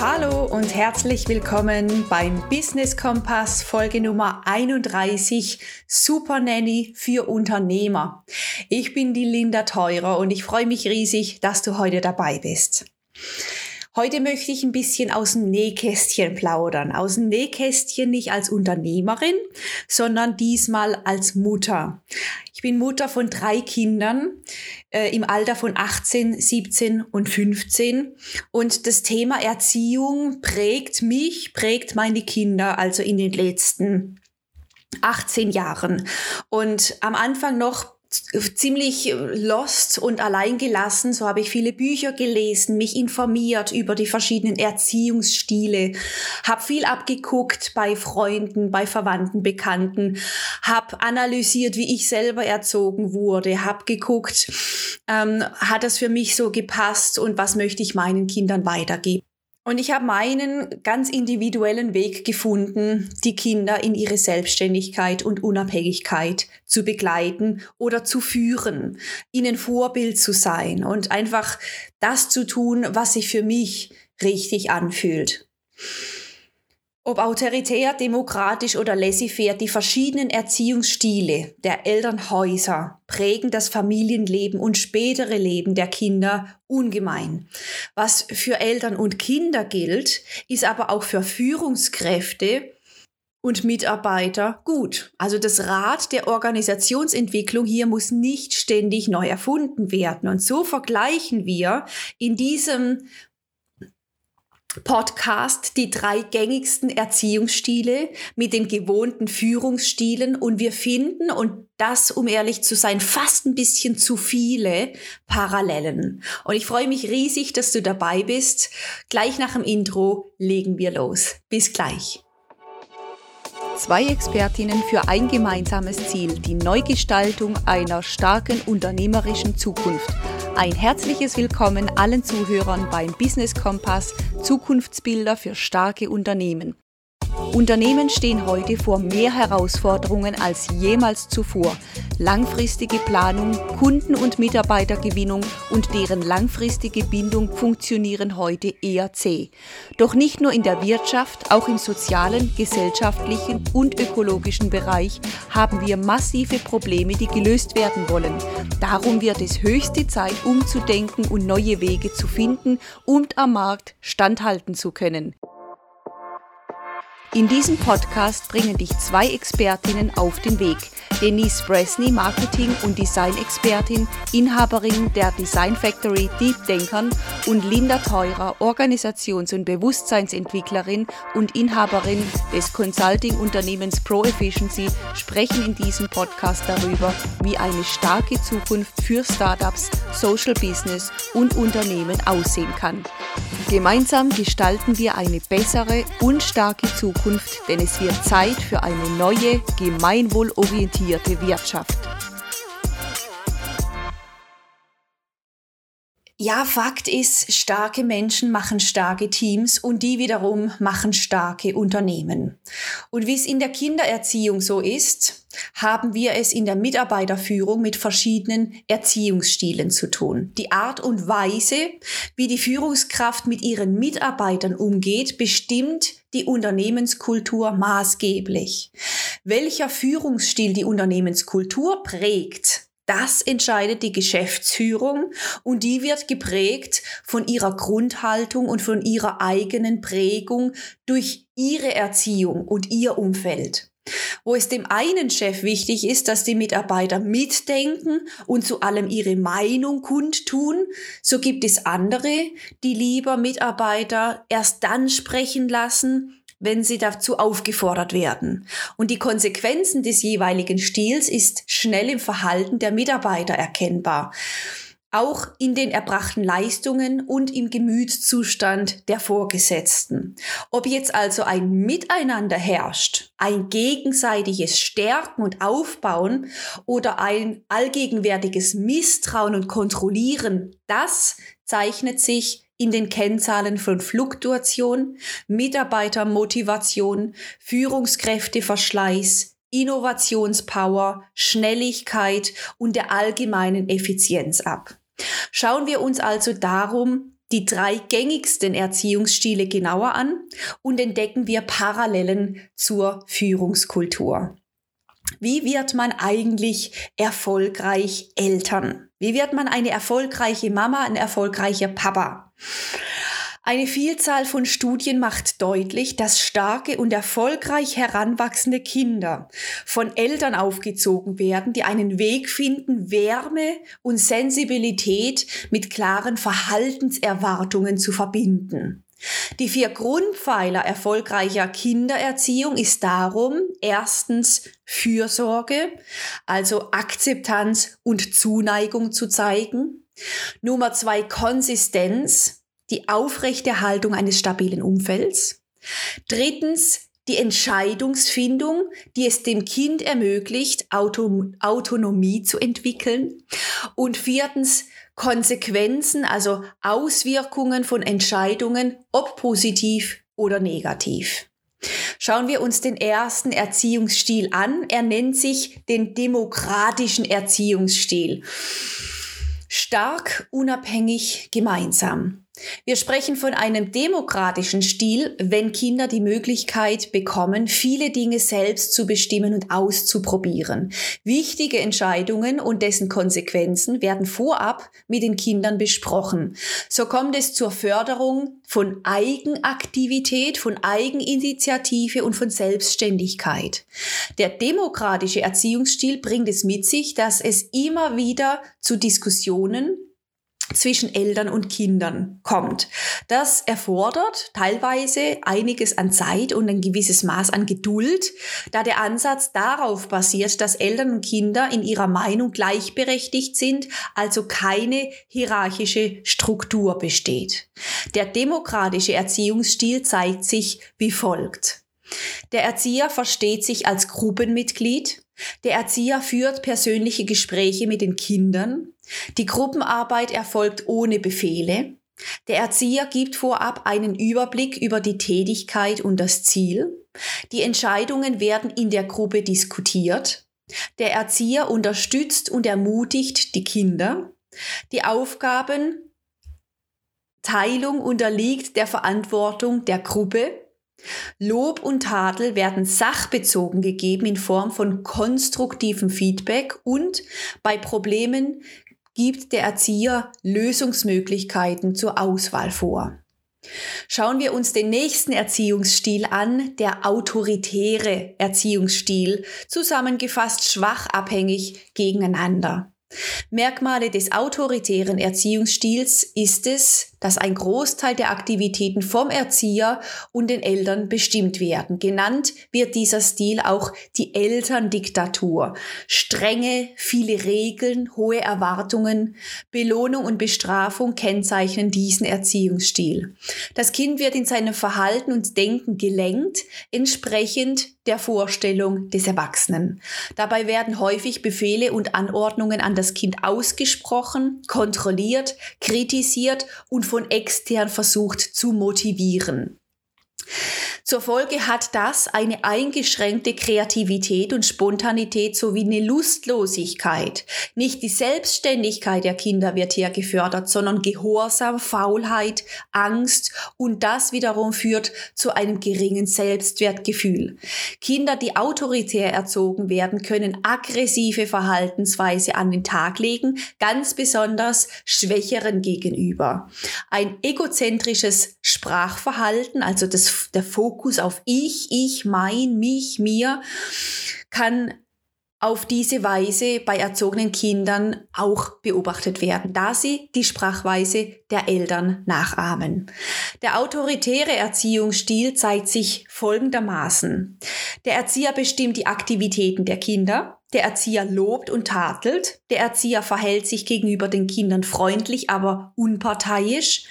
Hallo und herzlich willkommen beim Business Kompass Folge Nummer 31 Super Nanny für Unternehmer. Ich bin die Linda Teurer und ich freue mich riesig, dass du heute dabei bist. Heute möchte ich ein bisschen aus dem Nähkästchen plaudern. Aus dem Nähkästchen nicht als Unternehmerin, sondern diesmal als Mutter. Ich bin Mutter von drei Kindern äh, im Alter von 18, 17 und 15. Und das Thema Erziehung prägt mich, prägt meine Kinder also in den letzten 18 Jahren. Und am Anfang noch ziemlich lost und alleingelassen. So habe ich viele Bücher gelesen, mich informiert über die verschiedenen Erziehungsstile, habe viel abgeguckt bei Freunden, bei Verwandten, Bekannten, habe analysiert, wie ich selber erzogen wurde, habe geguckt, ähm, hat das für mich so gepasst und was möchte ich meinen Kindern weitergeben. Und ich habe meinen ganz individuellen Weg gefunden, die Kinder in ihre Selbstständigkeit und Unabhängigkeit zu begleiten oder zu führen, ihnen Vorbild zu sein und einfach das zu tun, was sich für mich richtig anfühlt. Ob autoritär, demokratisch oder laissez-faire, die verschiedenen Erziehungsstile der Elternhäuser prägen das Familienleben und spätere Leben der Kinder ungemein. Was für Eltern und Kinder gilt, ist aber auch für Führungskräfte und Mitarbeiter gut. Also das Rad der Organisationsentwicklung hier muss nicht ständig neu erfunden werden. Und so vergleichen wir in diesem Podcast die drei gängigsten Erziehungsstile mit den gewohnten Führungsstilen und wir finden, und das, um ehrlich zu sein, fast ein bisschen zu viele Parallelen. Und ich freue mich riesig, dass du dabei bist. Gleich nach dem Intro legen wir los. Bis gleich. Zwei Expertinnen für ein gemeinsames Ziel, die Neugestaltung einer starken unternehmerischen Zukunft. Ein herzliches Willkommen allen Zuhörern beim Business Kompass Zukunftsbilder für starke Unternehmen. Unternehmen stehen heute vor mehr Herausforderungen als jemals zuvor. Langfristige Planung, Kunden- und Mitarbeitergewinnung und deren langfristige Bindung funktionieren heute eher zäh. Doch nicht nur in der Wirtschaft, auch im sozialen, gesellschaftlichen und ökologischen Bereich haben wir massive Probleme, die gelöst werden wollen. Darum wird es höchste Zeit, umzudenken und neue Wege zu finden und am Markt standhalten zu können. In diesem Podcast bringen dich zwei Expertinnen auf den Weg. Denise Bresney, Marketing- und Design-Expertin, Inhaberin der Design Factory Deep Denkern und Linda Teurer, Organisations- und Bewusstseinsentwicklerin und Inhaberin des Consulting-Unternehmens Pro Efficiency, sprechen in diesem Podcast darüber, wie eine starke Zukunft für Startups, Social Business und Unternehmen aussehen kann. Gemeinsam gestalten wir eine bessere und starke Zukunft, denn es wird Zeit für eine neue, gemeinwohlorientierte Wirtschaft. Ja, Fakt ist, starke Menschen machen starke Teams und die wiederum machen starke Unternehmen. Und wie es in der Kindererziehung so ist, haben wir es in der Mitarbeiterführung mit verschiedenen Erziehungsstilen zu tun. Die Art und Weise, wie die Führungskraft mit ihren Mitarbeitern umgeht, bestimmt die Unternehmenskultur maßgeblich. Welcher Führungsstil die Unternehmenskultur prägt, das entscheidet die Geschäftsführung und die wird geprägt von ihrer Grundhaltung und von ihrer eigenen Prägung durch ihre Erziehung und ihr Umfeld. Wo es dem einen Chef wichtig ist, dass die Mitarbeiter mitdenken und zu allem ihre Meinung kundtun, so gibt es andere, die lieber Mitarbeiter erst dann sprechen lassen, wenn sie dazu aufgefordert werden. Und die Konsequenzen des jeweiligen Stils ist schnell im Verhalten der Mitarbeiter erkennbar. Auch in den erbrachten Leistungen und im Gemütszustand der Vorgesetzten. Ob jetzt also ein Miteinander herrscht, ein gegenseitiges Stärken und Aufbauen oder ein allgegenwärtiges Misstrauen und Kontrollieren, das zeichnet sich in den Kennzahlen von Fluktuation, Mitarbeitermotivation, Führungskräfteverschleiß, Innovationspower, Schnelligkeit und der allgemeinen Effizienz ab. Schauen wir uns also darum die drei gängigsten Erziehungsstile genauer an und entdecken wir Parallelen zur Führungskultur. Wie wird man eigentlich erfolgreich Eltern? Wie wird man eine erfolgreiche Mama, ein erfolgreicher Papa? Eine Vielzahl von Studien macht deutlich, dass starke und erfolgreich heranwachsende Kinder von Eltern aufgezogen werden, die einen Weg finden, Wärme und Sensibilität mit klaren Verhaltenserwartungen zu verbinden. Die vier Grundpfeiler erfolgreicher Kindererziehung ist darum erstens Fürsorge, also Akzeptanz und Zuneigung zu zeigen. Nummer zwei Konsistenz, die Aufrechterhaltung eines stabilen Umfelds. Drittens die Entscheidungsfindung, die es dem Kind ermöglicht, Auto Autonomie zu entwickeln. Und viertens Konsequenzen, also Auswirkungen von Entscheidungen, ob positiv oder negativ. Schauen wir uns den ersten Erziehungsstil an. Er nennt sich den demokratischen Erziehungsstil. Stark, unabhängig, gemeinsam. Wir sprechen von einem demokratischen Stil, wenn Kinder die Möglichkeit bekommen, viele Dinge selbst zu bestimmen und auszuprobieren. Wichtige Entscheidungen und dessen Konsequenzen werden vorab mit den Kindern besprochen. So kommt es zur Förderung von Eigenaktivität, von Eigeninitiative und von Selbstständigkeit. Der demokratische Erziehungsstil bringt es mit sich, dass es immer wieder zu Diskussionen zwischen Eltern und Kindern kommt. Das erfordert teilweise einiges an Zeit und ein gewisses Maß an Geduld, da der Ansatz darauf basiert, dass Eltern und Kinder in ihrer Meinung gleichberechtigt sind, also keine hierarchische Struktur besteht. Der demokratische Erziehungsstil zeigt sich wie folgt. Der Erzieher versteht sich als Gruppenmitglied. Der Erzieher führt persönliche Gespräche mit den Kindern. Die Gruppenarbeit erfolgt ohne Befehle. Der Erzieher gibt vorab einen Überblick über die Tätigkeit und das Ziel. Die Entscheidungen werden in der Gruppe diskutiert. Der Erzieher unterstützt und ermutigt die Kinder. Die Aufgabenteilung unterliegt der Verantwortung der Gruppe. Lob und Tadel werden sachbezogen gegeben in Form von konstruktivem Feedback und bei Problemen gibt der Erzieher Lösungsmöglichkeiten zur Auswahl vor. Schauen wir uns den nächsten Erziehungsstil an, der autoritäre Erziehungsstil, zusammengefasst schwach abhängig gegeneinander. Merkmale des autoritären Erziehungsstils ist es, dass ein Großteil der Aktivitäten vom Erzieher und den Eltern bestimmt werden. Genannt wird dieser Stil auch die Elterndiktatur. Strenge, viele Regeln, hohe Erwartungen, Belohnung und Bestrafung kennzeichnen diesen Erziehungsstil. Das Kind wird in seinem Verhalten und Denken gelenkt, entsprechend der Vorstellung des Erwachsenen. Dabei werden häufig Befehle und Anordnungen an das Kind ausgesprochen, kontrolliert, kritisiert und von extern versucht zu motivieren. Zur Folge hat das eine eingeschränkte Kreativität und Spontanität sowie eine Lustlosigkeit. Nicht die Selbstständigkeit der Kinder wird hier gefördert, sondern Gehorsam, Faulheit, Angst und das wiederum führt zu einem geringen Selbstwertgefühl. Kinder, die autoritär erzogen werden, können aggressive Verhaltensweise an den Tag legen, ganz besonders Schwächeren gegenüber. Ein egozentrisches Sprachverhalten, also das, der Fokus auf ich, ich, mein, mich, mir, kann auf diese Weise bei erzogenen Kindern auch beobachtet werden, da sie die Sprachweise der Eltern nachahmen. Der autoritäre Erziehungsstil zeigt sich folgendermaßen. Der Erzieher bestimmt die Aktivitäten der Kinder, der Erzieher lobt und tadelt. Der Erzieher verhält sich gegenüber den Kindern freundlich, aber unparteiisch.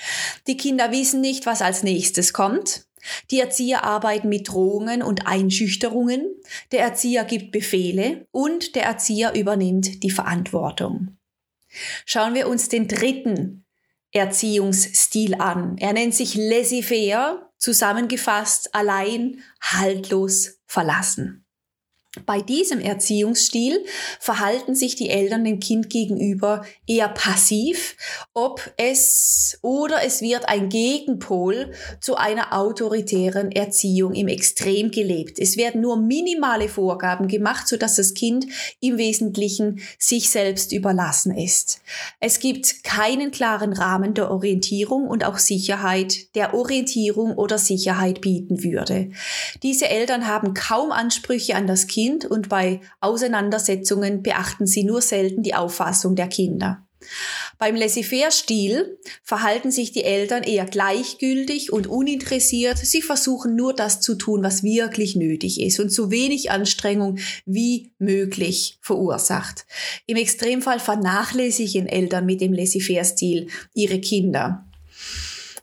Die Kinder wissen nicht, was als nächstes kommt. Die Erzieher arbeiten mit Drohungen und Einschüchterungen, der Erzieher gibt Befehle und der Erzieher übernimmt die Verantwortung. Schauen wir uns den dritten Erziehungsstil an. Er nennt sich laissez-faire, zusammengefasst allein, haltlos, verlassen. Bei diesem Erziehungsstil verhalten sich die Eltern dem Kind gegenüber eher passiv, ob es oder es wird ein Gegenpol zu einer autoritären Erziehung im Extrem gelebt. Es werden nur minimale Vorgaben gemacht, sodass das Kind im Wesentlichen sich selbst überlassen ist. Es gibt keinen klaren Rahmen der Orientierung und auch Sicherheit, der Orientierung oder Sicherheit bieten würde. Diese Eltern haben kaum Ansprüche an das Kind Kind und bei Auseinandersetzungen beachten sie nur selten die Auffassung der Kinder. Beim Laissez-faire-Stil verhalten sich die Eltern eher gleichgültig und uninteressiert. Sie versuchen nur das zu tun, was wirklich nötig ist und so wenig Anstrengung wie möglich verursacht. Im Extremfall vernachlässigen Eltern mit dem Laissez-faire-Stil ihre Kinder.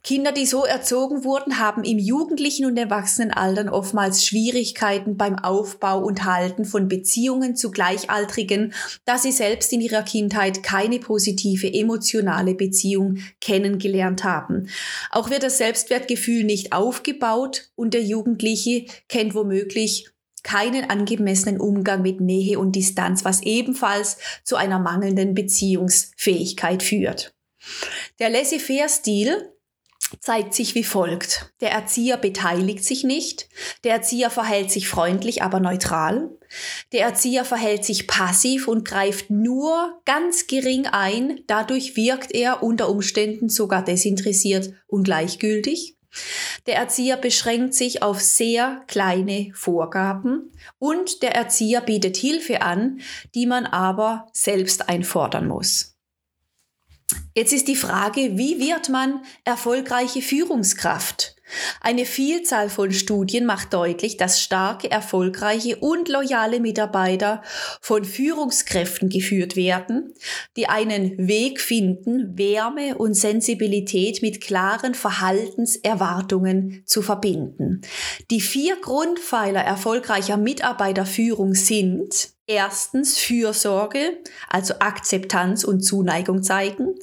Kinder, die so erzogen wurden, haben im jugendlichen und Erwachsenenaltern oftmals Schwierigkeiten beim Aufbau und Halten von Beziehungen zu Gleichaltrigen, da sie selbst in ihrer Kindheit keine positive emotionale Beziehung kennengelernt haben. Auch wird das Selbstwertgefühl nicht aufgebaut und der Jugendliche kennt womöglich keinen angemessenen Umgang mit Nähe und Distanz, was ebenfalls zu einer mangelnden Beziehungsfähigkeit führt. Der Laissez-faire-Stil zeigt sich wie folgt. Der Erzieher beteiligt sich nicht, der Erzieher verhält sich freundlich, aber neutral, der Erzieher verhält sich passiv und greift nur ganz gering ein, dadurch wirkt er unter Umständen sogar desinteressiert und gleichgültig. Der Erzieher beschränkt sich auf sehr kleine Vorgaben und der Erzieher bietet Hilfe an, die man aber selbst einfordern muss. Jetzt ist die Frage, wie wird man erfolgreiche Führungskraft? Eine Vielzahl von Studien macht deutlich, dass starke, erfolgreiche und loyale Mitarbeiter von Führungskräften geführt werden, die einen Weg finden, Wärme und Sensibilität mit klaren Verhaltenserwartungen zu verbinden. Die vier Grundpfeiler erfolgreicher Mitarbeiterführung sind Erstens Fürsorge, also Akzeptanz und Zuneigung zeigen.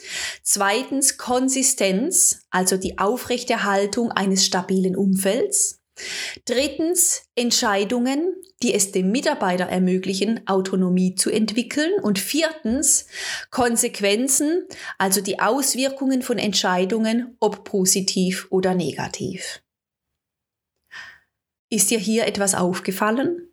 Zweitens Konsistenz, also die Aufrechterhaltung eines stabilen Umfelds. Drittens Entscheidungen, die es dem Mitarbeiter ermöglichen, Autonomie zu entwickeln. Und viertens Konsequenzen, also die Auswirkungen von Entscheidungen, ob positiv oder negativ. Ist dir hier etwas aufgefallen?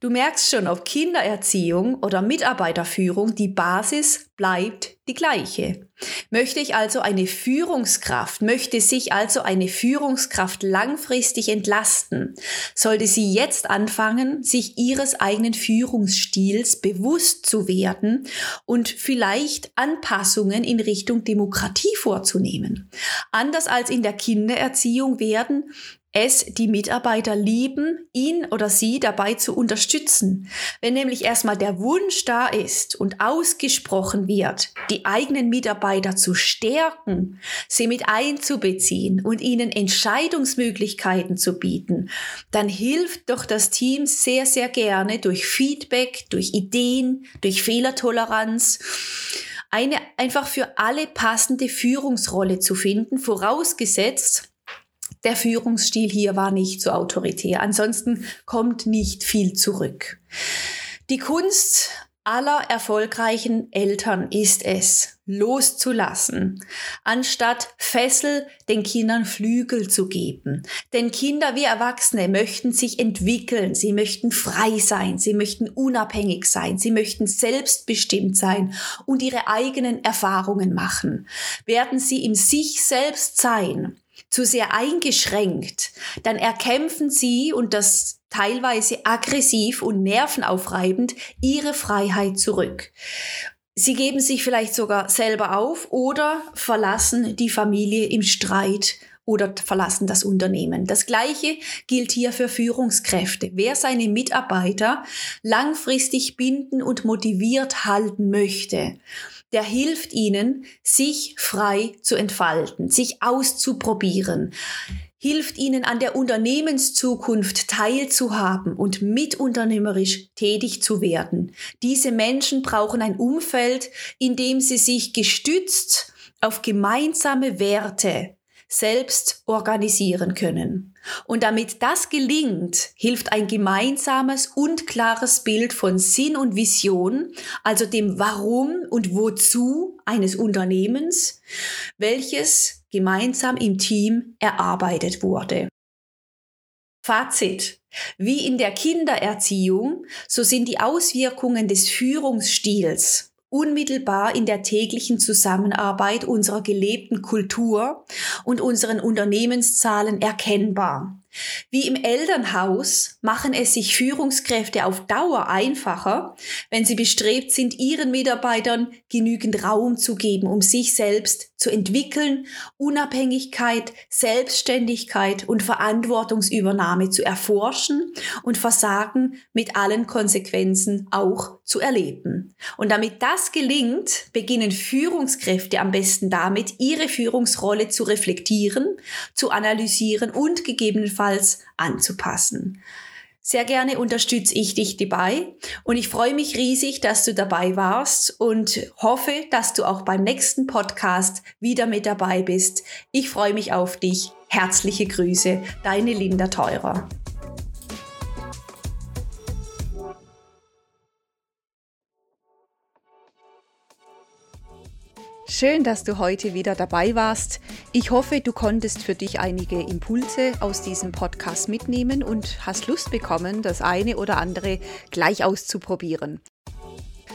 Du merkst schon, ob Kindererziehung oder Mitarbeiterführung, die Basis bleibt die gleiche. Möchte ich also eine Führungskraft, möchte sich also eine Führungskraft langfristig entlasten, sollte sie jetzt anfangen, sich ihres eigenen Führungsstils bewusst zu werden und vielleicht Anpassungen in Richtung Demokratie vorzunehmen. Anders als in der Kindererziehung werden es die Mitarbeiter lieben, ihn oder sie dabei zu unterstützen. Wenn nämlich erstmal der Wunsch da ist und ausgesprochen wird, die eigenen Mitarbeiter zu stärken, sie mit einzubeziehen und ihnen Entscheidungsmöglichkeiten zu bieten, dann hilft doch das Team sehr, sehr gerne durch Feedback, durch Ideen, durch Fehlertoleranz eine einfach für alle passende Führungsrolle zu finden, vorausgesetzt, der Führungsstil hier war nicht so autoritär. Ansonsten kommt nicht viel zurück. Die Kunst aller erfolgreichen Eltern ist es, loszulassen, anstatt Fessel den Kindern Flügel zu geben. Denn Kinder wie Erwachsene möchten sich entwickeln, sie möchten frei sein, sie möchten unabhängig sein, sie möchten selbstbestimmt sein und ihre eigenen Erfahrungen machen. Werden sie in sich selbst sein, zu sehr eingeschränkt, dann erkämpfen sie und das teilweise aggressiv und nervenaufreibend ihre Freiheit zurück. Sie geben sich vielleicht sogar selber auf oder verlassen die Familie im Streit oder verlassen das Unternehmen. Das Gleiche gilt hier für Führungskräfte. Wer seine Mitarbeiter langfristig binden und motiviert halten möchte, der hilft ihnen, sich frei zu entfalten, sich auszuprobieren, hilft ihnen an der Unternehmenszukunft teilzuhaben und mitunternehmerisch tätig zu werden. Diese Menschen brauchen ein Umfeld, in dem sie sich gestützt auf gemeinsame Werte selbst organisieren können. Und damit das gelingt, hilft ein gemeinsames und klares Bild von Sinn und Vision, also dem Warum und Wozu eines Unternehmens, welches gemeinsam im Team erarbeitet wurde. Fazit. Wie in der Kindererziehung, so sind die Auswirkungen des Führungsstils unmittelbar in der täglichen Zusammenarbeit unserer gelebten Kultur und unseren Unternehmenszahlen erkennbar. Wie im Elternhaus machen es sich Führungskräfte auf Dauer einfacher, wenn sie bestrebt sind, ihren Mitarbeitern genügend Raum zu geben, um sich selbst zu entwickeln, Unabhängigkeit, Selbstständigkeit und Verantwortungsübernahme zu erforschen und Versagen mit allen Konsequenzen auch zu erleben. Und damit das gelingt, beginnen Führungskräfte am besten damit, ihre Führungsrolle zu reflektieren, zu analysieren und gegebenenfalls anzupassen. Sehr gerne unterstütze ich dich dabei und ich freue mich riesig, dass du dabei warst und hoffe, dass du auch beim nächsten Podcast wieder mit dabei bist. Ich freue mich auf dich. Herzliche Grüße, deine Linda Teurer. Schön, dass du heute wieder dabei warst. Ich hoffe, du konntest für dich einige Impulse aus diesem Podcast mitnehmen und hast Lust bekommen, das eine oder andere gleich auszuprobieren.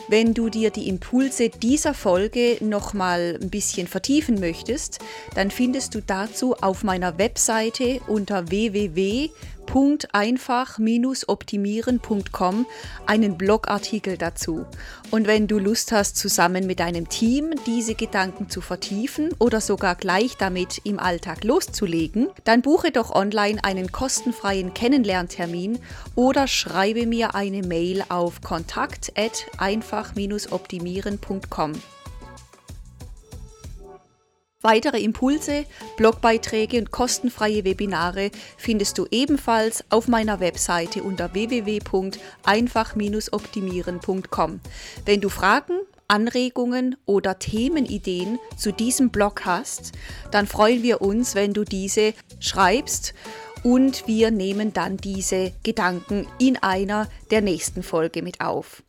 Wenn du dir die Impulse dieser Folge nochmal ein bisschen vertiefen möchtest, dann findest du dazu auf meiner Webseite unter www www.einfach-optimieren.com einen Blogartikel dazu. Und wenn du Lust hast, zusammen mit deinem Team diese Gedanken zu vertiefen oder sogar gleich damit im Alltag loszulegen, dann buche doch online einen kostenfreien Kennenlerntermin oder schreibe mir eine Mail auf kontakt@einfach-optimieren.com. Weitere Impulse, Blogbeiträge und kostenfreie Webinare findest du ebenfalls auf meiner Webseite unter www.einfach-optimieren.com. Wenn du Fragen, Anregungen oder Themenideen zu diesem Blog hast, dann freuen wir uns, wenn du diese schreibst und wir nehmen dann diese Gedanken in einer der nächsten Folge mit auf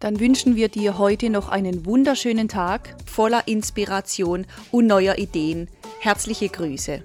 dann wünschen wir dir heute noch einen wunderschönen Tag voller Inspiration und neuer Ideen. Herzliche Grüße.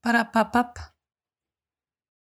Para papap.